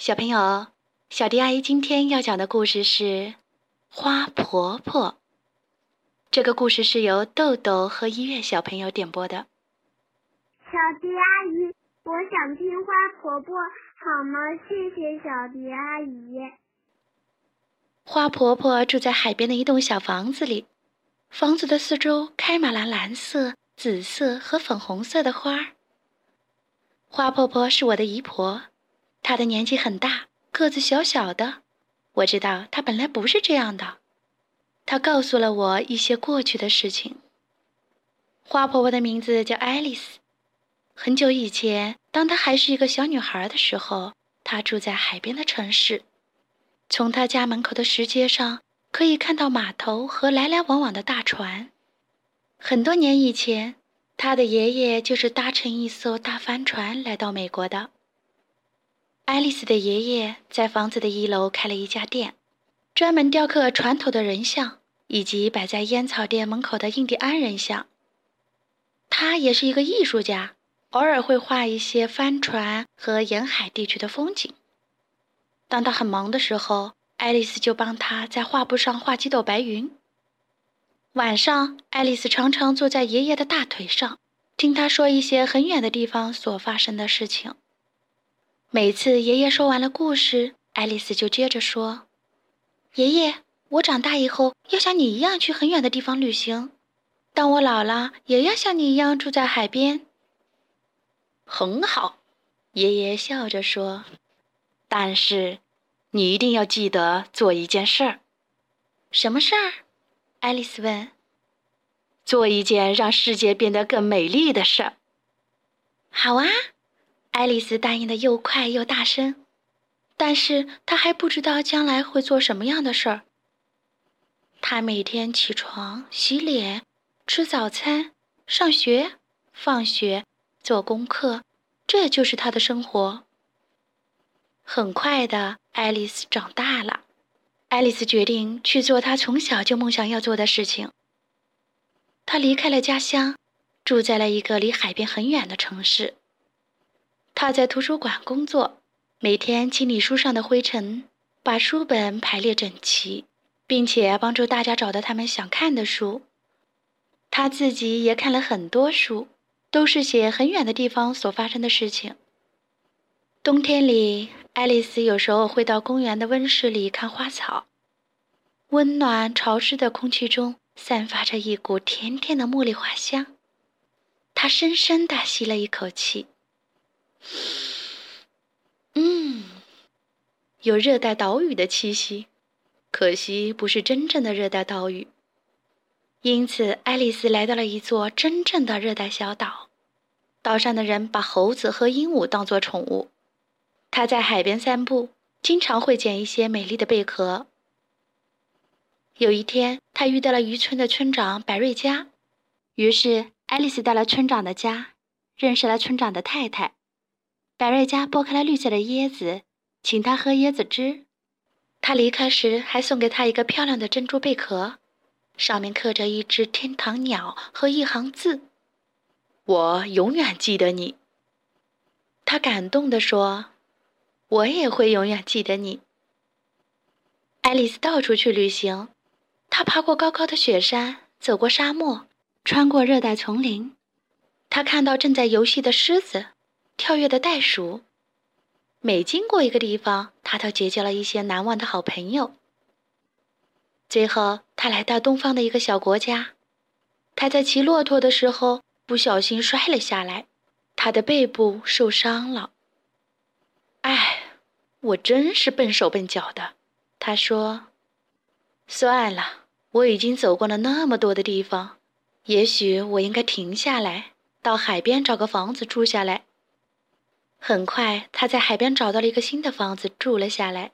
小朋友，小迪阿姨今天要讲的故事是《花婆婆》。这个故事是由豆豆和一月小朋友点播的。小迪阿姨，我想听《花婆婆》，好吗？谢谢小迪阿姨。花婆婆住在海边的一栋小房子里，房子的四周开满了蓝色、紫色和粉红色的花儿。花婆婆是我的姨婆。他的年纪很大，个子小小的。我知道他本来不是这样的。他告诉了我一些过去的事情。花婆婆的名字叫爱丽丝。很久以前，当她还是一个小女孩的时候，她住在海边的城市。从她家门口的石阶上，可以看到码头和来来往往的大船。很多年以前，她的爷爷就是搭乘一艘大帆船来到美国的。爱丽丝的爷爷在房子的一楼开了一家店，专门雕刻船头的人像以及摆在烟草店门口的印第安人像。他也是一个艺术家，偶尔会画一些帆船和沿海地区的风景。当他很忙的时候，爱丽丝就帮他在画布上画几朵白云。晚上，爱丽丝常常坐在爷爷的大腿上，听他说一些很远的地方所发生的事情。每次爷爷说完了故事，爱丽丝就接着说：“爷爷，我长大以后要像你一样去很远的地方旅行。当我老了，也要像你一样住在海边。”很好，爷爷笑着说：“但是，你一定要记得做一件事儿。什么事儿？”爱丽丝问。“做一件让世界变得更美丽的事儿。”好啊。爱丽丝答应的又快又大声，但是她还不知道将来会做什么样的事儿。她每天起床、洗脸、吃早餐、上学、放学、做功课，这就是她的生活。很快的，爱丽丝长大了。爱丽丝决定去做她从小就梦想要做的事情。她离开了家乡，住在了一个离海边很远的城市。他在图书馆工作，每天清理书上的灰尘，把书本排列整齐，并且帮助大家找到他们想看的书。他自己也看了很多书，都是写很远的地方所发生的事情。冬天里，爱丽丝有时候会到公园的温室里看花草。温暖潮湿的空气中散发着一股甜甜的茉莉花香。她深深地吸了一口气。嗯，有热带岛屿的气息，可惜不是真正的热带岛屿。因此，爱丽丝来到了一座真正的热带小岛。岛上的人把猴子和鹦鹉当作宠物。她在海边散步，经常会捡一些美丽的贝壳。有一天，她遇到了渔村的村长百瑞佳，于是爱丽丝到了村长的家，认识了村长的太太。百瑞家剥开了绿色的椰子，请他喝椰子汁。他离开时还送给他一个漂亮的珍珠贝壳，上面刻着一只天堂鸟和一行字：“我永远记得你。”他感动地说：“我也会永远记得你。”爱丽丝到处去旅行，她爬过高高的雪山，走过沙漠，穿过热带丛林。她看到正在游戏的狮子。跳跃的袋鼠，每经过一个地方，他都结交了一些难忘的好朋友。最后，他来到东方的一个小国家，他在骑骆驼的时候不小心摔了下来，他的背部受伤了。哎，我真是笨手笨脚的，他说。算了，我已经走过了那么多的地方，也许我应该停下来，到海边找个房子住下来。很快，他在海边找到了一个新的房子，住了下来。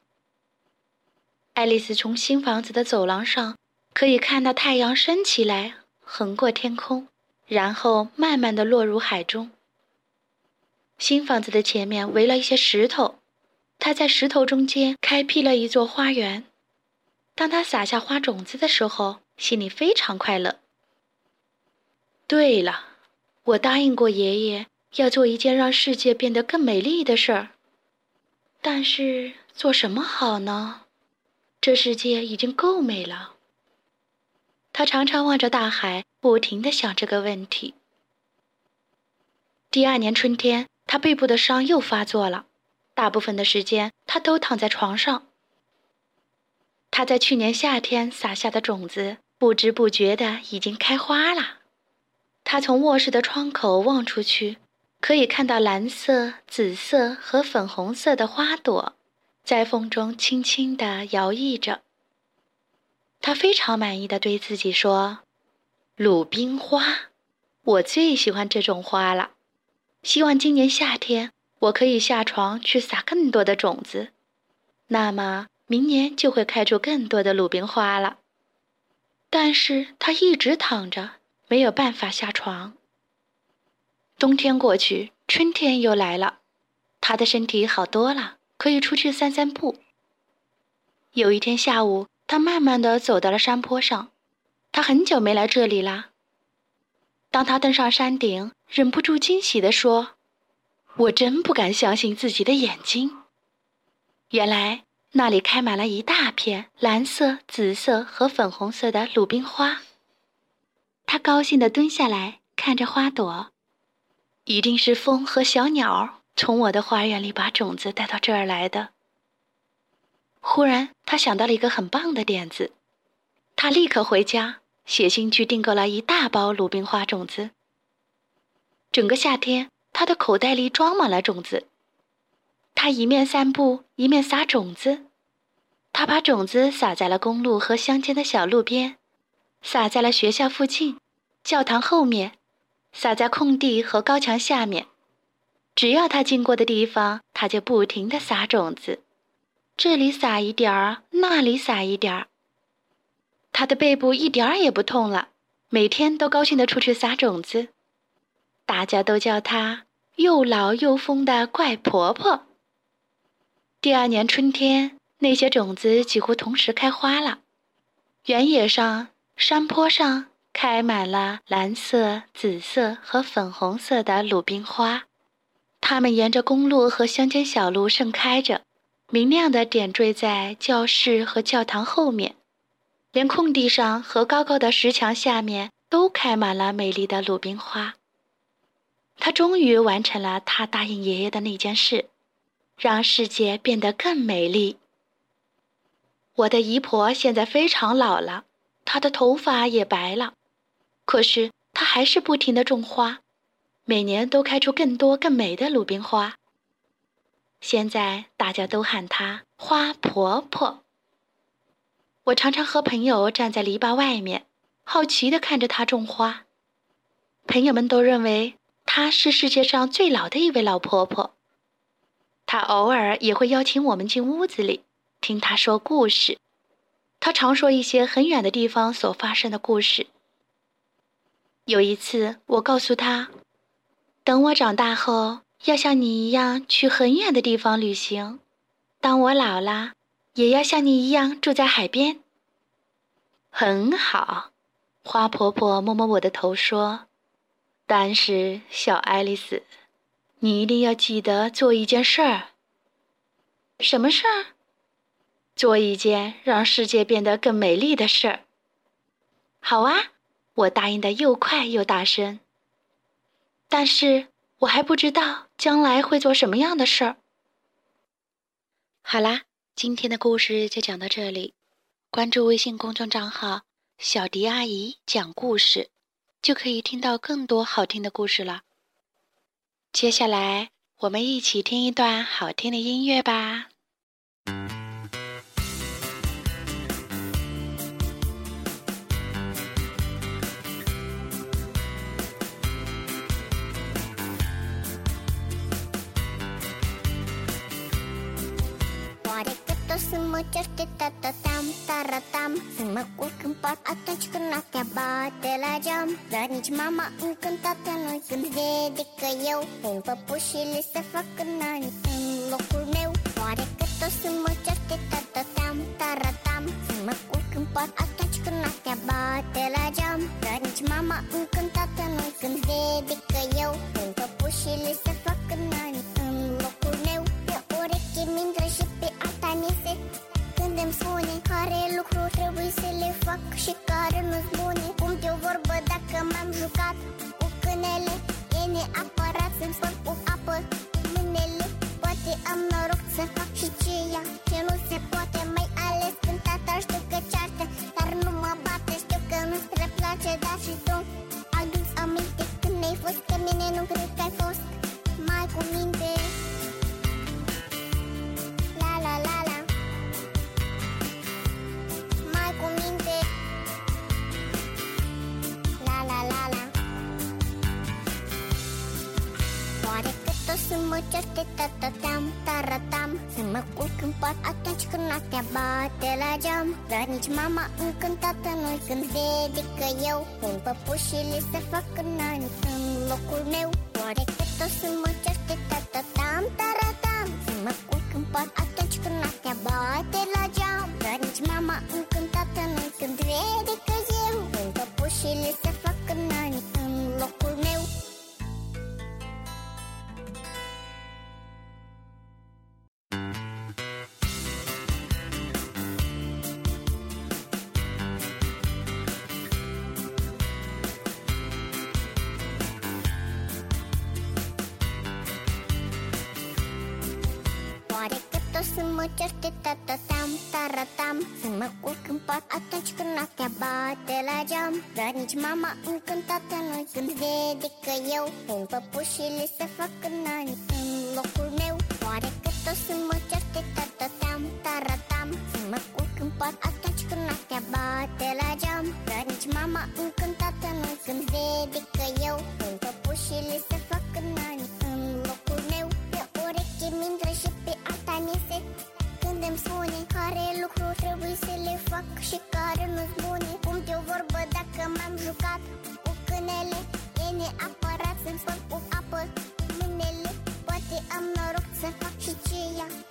爱丽丝从新房子的走廊上可以看到太阳升起来，横过天空，然后慢慢的落入海中。新房子的前面围了一些石头，他在石头中间开辟了一座花园。当他撒下花种子的时候，心里非常快乐。对了，我答应过爷爷。要做一件让世界变得更美丽的事儿。但是做什么好呢？这世界已经够美了。他常常望着大海，不停地想这个问题。第二年春天，他背部的伤又发作了，大部分的时间他都躺在床上。他在去年夏天撒下的种子，不知不觉的已经开花了。他从卧室的窗口望出去，可以看到蓝色、紫色和粉红色的花朵。在风中轻轻地摇曳着。他非常满意的对自己说：“鲁冰花，我最喜欢这种花了。希望今年夏天我可以下床去撒更多的种子，那么明年就会开出更多的鲁冰花了。”但是他一直躺着，没有办法下床。冬天过去，春天又来了，他的身体好多了。可以出去散散步。有一天下午，他慢慢的走到了山坡上。他很久没来这里了。当他登上山顶，忍不住惊喜地说：“我真不敢相信自己的眼睛！原来那里开满了一大片蓝色、紫色和粉红色的鲁冰花。”他高兴地蹲下来看着花朵，一定是风和小鸟。从我的花园里把种子带到这儿来的。忽然，他想到了一个很棒的点子，他立刻回家写信去订购了一大包鲁冰花种子。整个夏天，他的口袋里装满了种子。他一面散步，一面撒种子。他把种子撒在了公路和乡间的小路边，撒在了学校附近、教堂后面，撒在空地和高墙下面。只要他经过的地方，他就不停地撒种子，这里撒一点儿，那里撒一点儿。他的背部一点儿也不痛了，每天都高兴地出去撒种子。大家都叫他又老又疯的怪婆婆。第二年春天，那些种子几乎同时开花了，原野上、山坡上开满了蓝色、紫色和粉红色的鲁冰花。它们沿着公路和乡间小路盛开着，明亮的点缀在教室和教堂后面，连空地上和高高的石墙下面都开满了美丽的鲁冰花。他终于完成了他答应爷爷的那件事，让世界变得更美丽。我的姨婆现在非常老了，她的头发也白了，可是她还是不停地种花。每年都开出更多更美的鲁冰花。现在大家都喊她花婆婆。我常常和朋友站在篱笆外面，好奇地看着她种花。朋友们都认为她是世界上最老的一位老婆婆。她偶尔也会邀请我们进屋子里，听她说故事。她常说一些很远的地方所发生的故事。有一次，我告诉他。等我长大后，要像你一样去很远的地方旅行。当我老了，也要像你一样住在海边。很好，花婆婆摸摸我的头说：“但是，小爱丽丝，你一定要记得做一件事儿。什么事儿？做一件让世界变得更美丽的事儿。”好啊，我答应的又快又大声。但是我还不知道将来会做什么样的事儿。好啦，今天的故事就讲到这里。关注微信公众账号“小迪阿姨讲故事”，就可以听到更多好听的故事了。接下来，我们一起听一段好听的音乐吧。să mă tata, tatatam, taratam Să mă culc în pat atunci când noaptea bate la geam. Dar nici mama încântată nu când vede că eu Pun păpușile să fac nani. în locul meu. Oare că tot să mă tata, tatatam, taratam Să mă culc în pat atunci când noaptea bate la geam. Dar nici mama încântată nu când vede că eu Pun păpușile să fac nani. Cu minte. La la la la. Mai cu minte. La la la la. Oare că tot să mă certe tatatam, taratam Să mă culc în pat atunci când noaptea bate la geam. Dar nici mama încântată nu-i când vede că eu Pun păpușile să fac nani în locul meu. Oare că tot să mă certe tatatam, taratam Să mă culc în pat atunci când noaptea bate la geam. Dar nici mama încântată nu-i când vede că eu Pun păpușile să fac mă certe tatatam, taratam. Să mă culc în pat atunci când noaptea bate la geam. Dar nici mama încântată nu când vede că eu Pun păpușile să fac nani în locul meu. Oare că tot să mă certe tatatam, taratam. Să mă culc în pat atunci când noaptea bate la geam. Dar nici mama încântată nu când vede că eu Pun păpușile să fac nani în locul meu. Pe ureche mintră și pe alta miese Când îmi spune care lucru trebuie să le fac și care nu-s bune Cum te o vorbă dacă m-am jucat cu câinele E neapărat să-mi spăl cu apă mâinile Poate am noroc să fac și ceea ce nu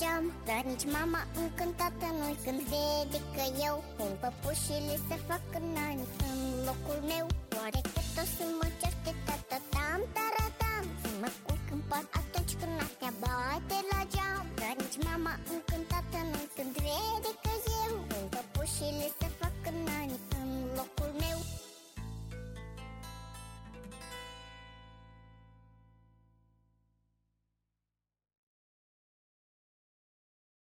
geam Dar nici mama încântată nu-i când vede că eu. Pun păpușile să fac nani în locul meu. Oare că tot să mă certe tatatam, taratam Să mă culc în pat atunci când noaptea bate la geam. Dar nici mama încântată nu-i când vede că eu. Pun păpușile să